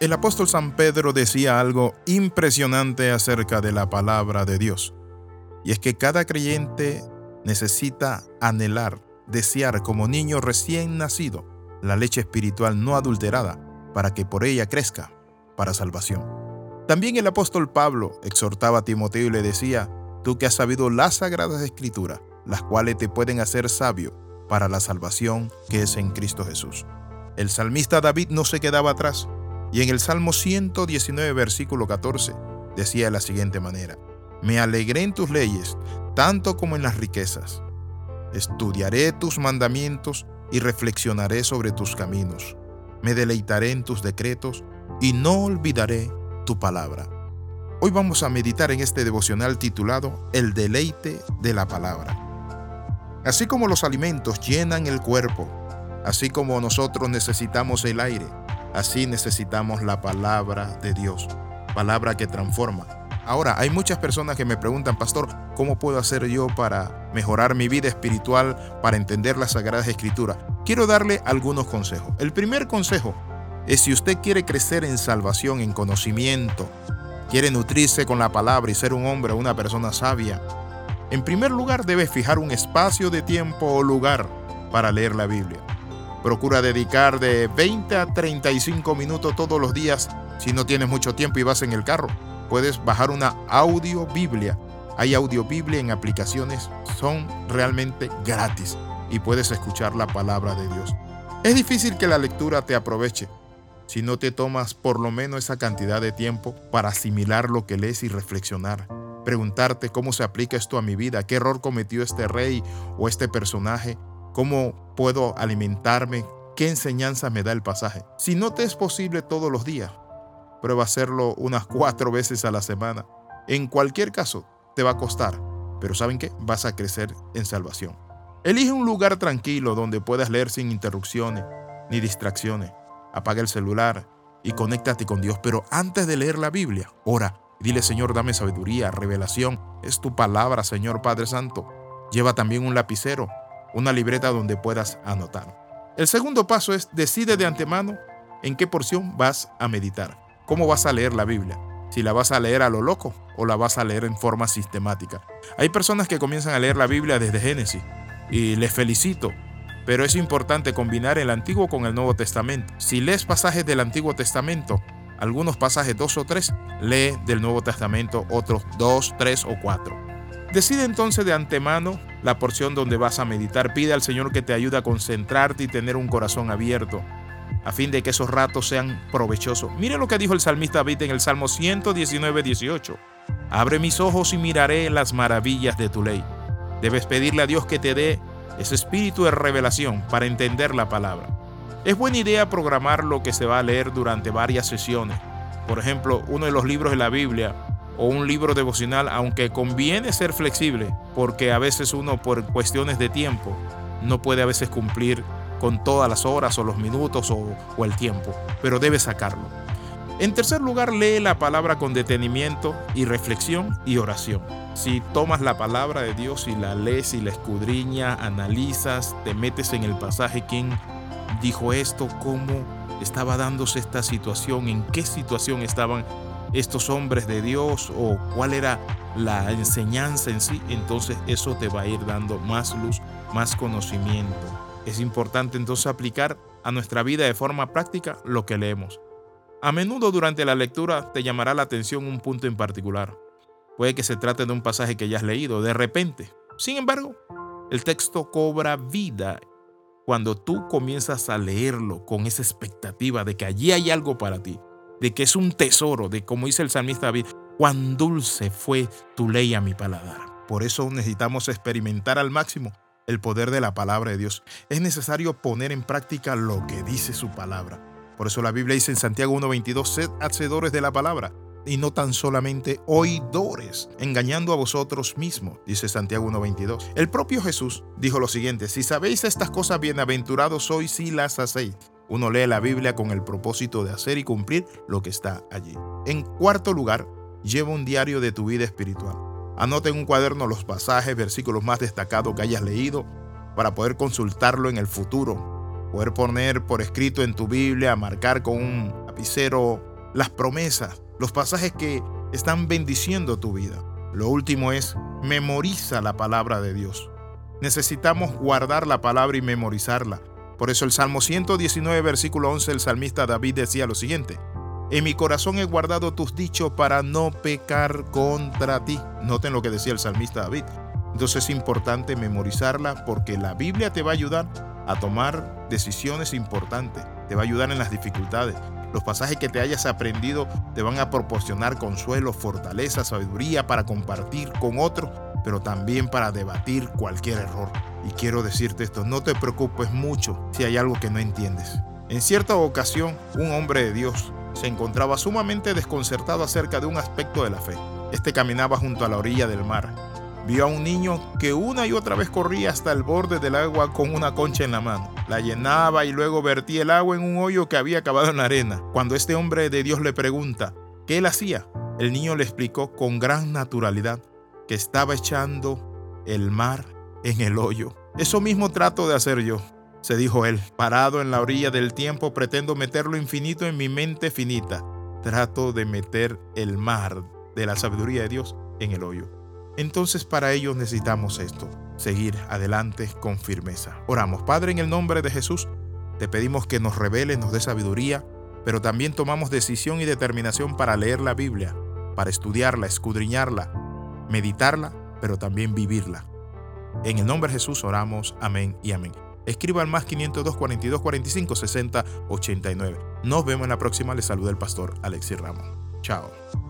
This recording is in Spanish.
El apóstol San Pedro decía algo impresionante acerca de la palabra de Dios, y es que cada creyente necesita anhelar, desear como niño recién nacido la leche espiritual no adulterada, para que por ella crezca para salvación. También el apóstol Pablo exhortaba a Timoteo y le decía, tú que has sabido las sagradas escrituras, las cuales te pueden hacer sabio para la salvación que es en Cristo Jesús. El salmista David no se quedaba atrás, y en el Salmo 119, versículo 14, decía de la siguiente manera, Me alegré en tus leyes, tanto como en las riquezas. Estudiaré tus mandamientos y reflexionaré sobre tus caminos. Me deleitaré en tus decretos y no olvidaré tu palabra. Hoy vamos a meditar en este devocional titulado El deleite de la palabra. Así como los alimentos llenan el cuerpo, así como nosotros necesitamos el aire, Así necesitamos la palabra de Dios, palabra que transforma. Ahora, hay muchas personas que me preguntan, pastor, ¿cómo puedo hacer yo para mejorar mi vida espiritual, para entender las Sagradas Escrituras? Quiero darle algunos consejos. El primer consejo es si usted quiere crecer en salvación, en conocimiento, quiere nutrirse con la palabra y ser un hombre o una persona sabia, en primer lugar debe fijar un espacio de tiempo o lugar para leer la Biblia. Procura dedicar de 20 a 35 minutos todos los días si no tienes mucho tiempo y vas en el carro. Puedes bajar una audio Biblia. Hay audio Biblia en aplicaciones, son realmente gratis y puedes escuchar la palabra de Dios. Es difícil que la lectura te aproveche si no te tomas por lo menos esa cantidad de tiempo para asimilar lo que lees y reflexionar. Preguntarte cómo se aplica esto a mi vida, qué error cometió este rey o este personaje ¿Cómo puedo alimentarme? ¿Qué enseñanza me da el pasaje? Si no te es posible todos los días, prueba hacerlo unas cuatro veces a la semana. En cualquier caso, te va a costar, pero ¿saben qué? Vas a crecer en salvación. Elige un lugar tranquilo donde puedas leer sin interrupciones ni distracciones. Apaga el celular y conéctate con Dios. Pero antes de leer la Biblia, ora. Dile, Señor, dame sabiduría, revelación. Es tu palabra, Señor Padre Santo. Lleva también un lapicero una libreta donde puedas anotar. El segundo paso es decide de antemano en qué porción vas a meditar. ¿Cómo vas a leer la Biblia? Si la vas a leer a lo loco o la vas a leer en forma sistemática. Hay personas que comienzan a leer la Biblia desde Génesis y les felicito, pero es importante combinar el Antiguo con el Nuevo Testamento. Si lees pasajes del Antiguo Testamento, algunos pasajes dos o tres, lee del Nuevo Testamento otros dos, tres o cuatro. Decide entonces de antemano la porción donde vas a meditar. Pide al Señor que te ayude a concentrarte y tener un corazón abierto, a fin de que esos ratos sean provechosos. Mire lo que dijo el salmista David en el Salmo 119, 18. Abre mis ojos y miraré las maravillas de tu ley. Debes pedirle a Dios que te dé ese espíritu de revelación para entender la palabra. Es buena idea programar lo que se va a leer durante varias sesiones. Por ejemplo, uno de los libros de la Biblia o un libro devocional, aunque conviene ser flexible, porque a veces uno por cuestiones de tiempo no puede a veces cumplir con todas las horas o los minutos o, el tiempo, pero debe sacarlo. En tercer lugar, lee la palabra con detenimiento y reflexión y oración. Si tomas la palabra de Dios y la lees y la escudriñas, analizas, te metes en el pasaje, quién dijo esto, cómo estaba dándose esta situación, en qué situación estaban estos hombres de Dios o cuál era la enseñanza en sí, entonces eso te va a ir dando más luz, más conocimiento. Es importante entonces aplicar a nuestra vida de forma práctica lo que leemos. A menudo durante la lectura te llamará la atención un punto en particular. Puede que se trate de un pasaje que ya has leído de repente. Sin embargo, el texto cobra vida cuando tú comienzas a leerlo con esa expectativa de que allí hay algo para ti de que es un tesoro, de como dice el salmista David, cuán dulce fue tu ley a mi paladar. Por eso necesitamos experimentar al máximo el poder de la palabra de Dios. Es necesario poner en práctica lo que dice su palabra. Por eso la Biblia dice en Santiago 1.22, sed hacedores de la palabra y no tan solamente oidores, engañando a vosotros mismos, dice Santiago 1.22. El propio Jesús dijo lo siguiente, si sabéis estas cosas, bienaventurados sois si las hacéis. Uno lee la Biblia con el propósito de hacer y cumplir lo que está allí. En cuarto lugar, lleva un diario de tu vida espiritual. Anota en un cuaderno los pasajes, versículos más destacados que hayas leído para poder consultarlo en el futuro. Poder poner por escrito en tu Biblia, marcar con un lapicero las promesas, los pasajes que están bendiciendo tu vida. Lo último es, memoriza la palabra de Dios. Necesitamos guardar la palabra y memorizarla. Por eso el Salmo 119, versículo 11, el salmista David decía lo siguiente, en mi corazón he guardado tus dichos para no pecar contra ti. Noten lo que decía el salmista David. Entonces es importante memorizarla porque la Biblia te va a ayudar a tomar decisiones importantes, te va a ayudar en las dificultades. Los pasajes que te hayas aprendido te van a proporcionar consuelo, fortaleza, sabiduría para compartir con otros, pero también para debatir cualquier error. Y quiero decirte esto, no te preocupes mucho si hay algo que no entiendes. En cierta ocasión, un hombre de Dios se encontraba sumamente desconcertado acerca de un aspecto de la fe. Este caminaba junto a la orilla del mar. Vio a un niño que una y otra vez corría hasta el borde del agua con una concha en la mano. La llenaba y luego vertía el agua en un hoyo que había cavado en la arena. Cuando este hombre de Dios le pregunta qué él hacía, el niño le explicó con gran naturalidad estaba echando el mar en el hoyo. Eso mismo trato de hacer yo se dijo él, parado en la orilla del tiempo, pretendo meter lo infinito en mi mente finita. Trato de meter el mar de la sabiduría de Dios en el hoyo. Entonces para ello necesitamos esto, seguir adelante con firmeza. Oramos, Padre, en el nombre de Jesús, te pedimos que nos revele, nos dé sabiduría, pero también tomamos decisión y determinación para leer la Biblia, para estudiarla, escudriñarla, meditarla, pero también vivirla. En el nombre de Jesús oramos, amén y amén escriba al más 502 42 45 60 89. Nos vemos en la próxima. Les saluda el pastor Alexis Ramos. Chao.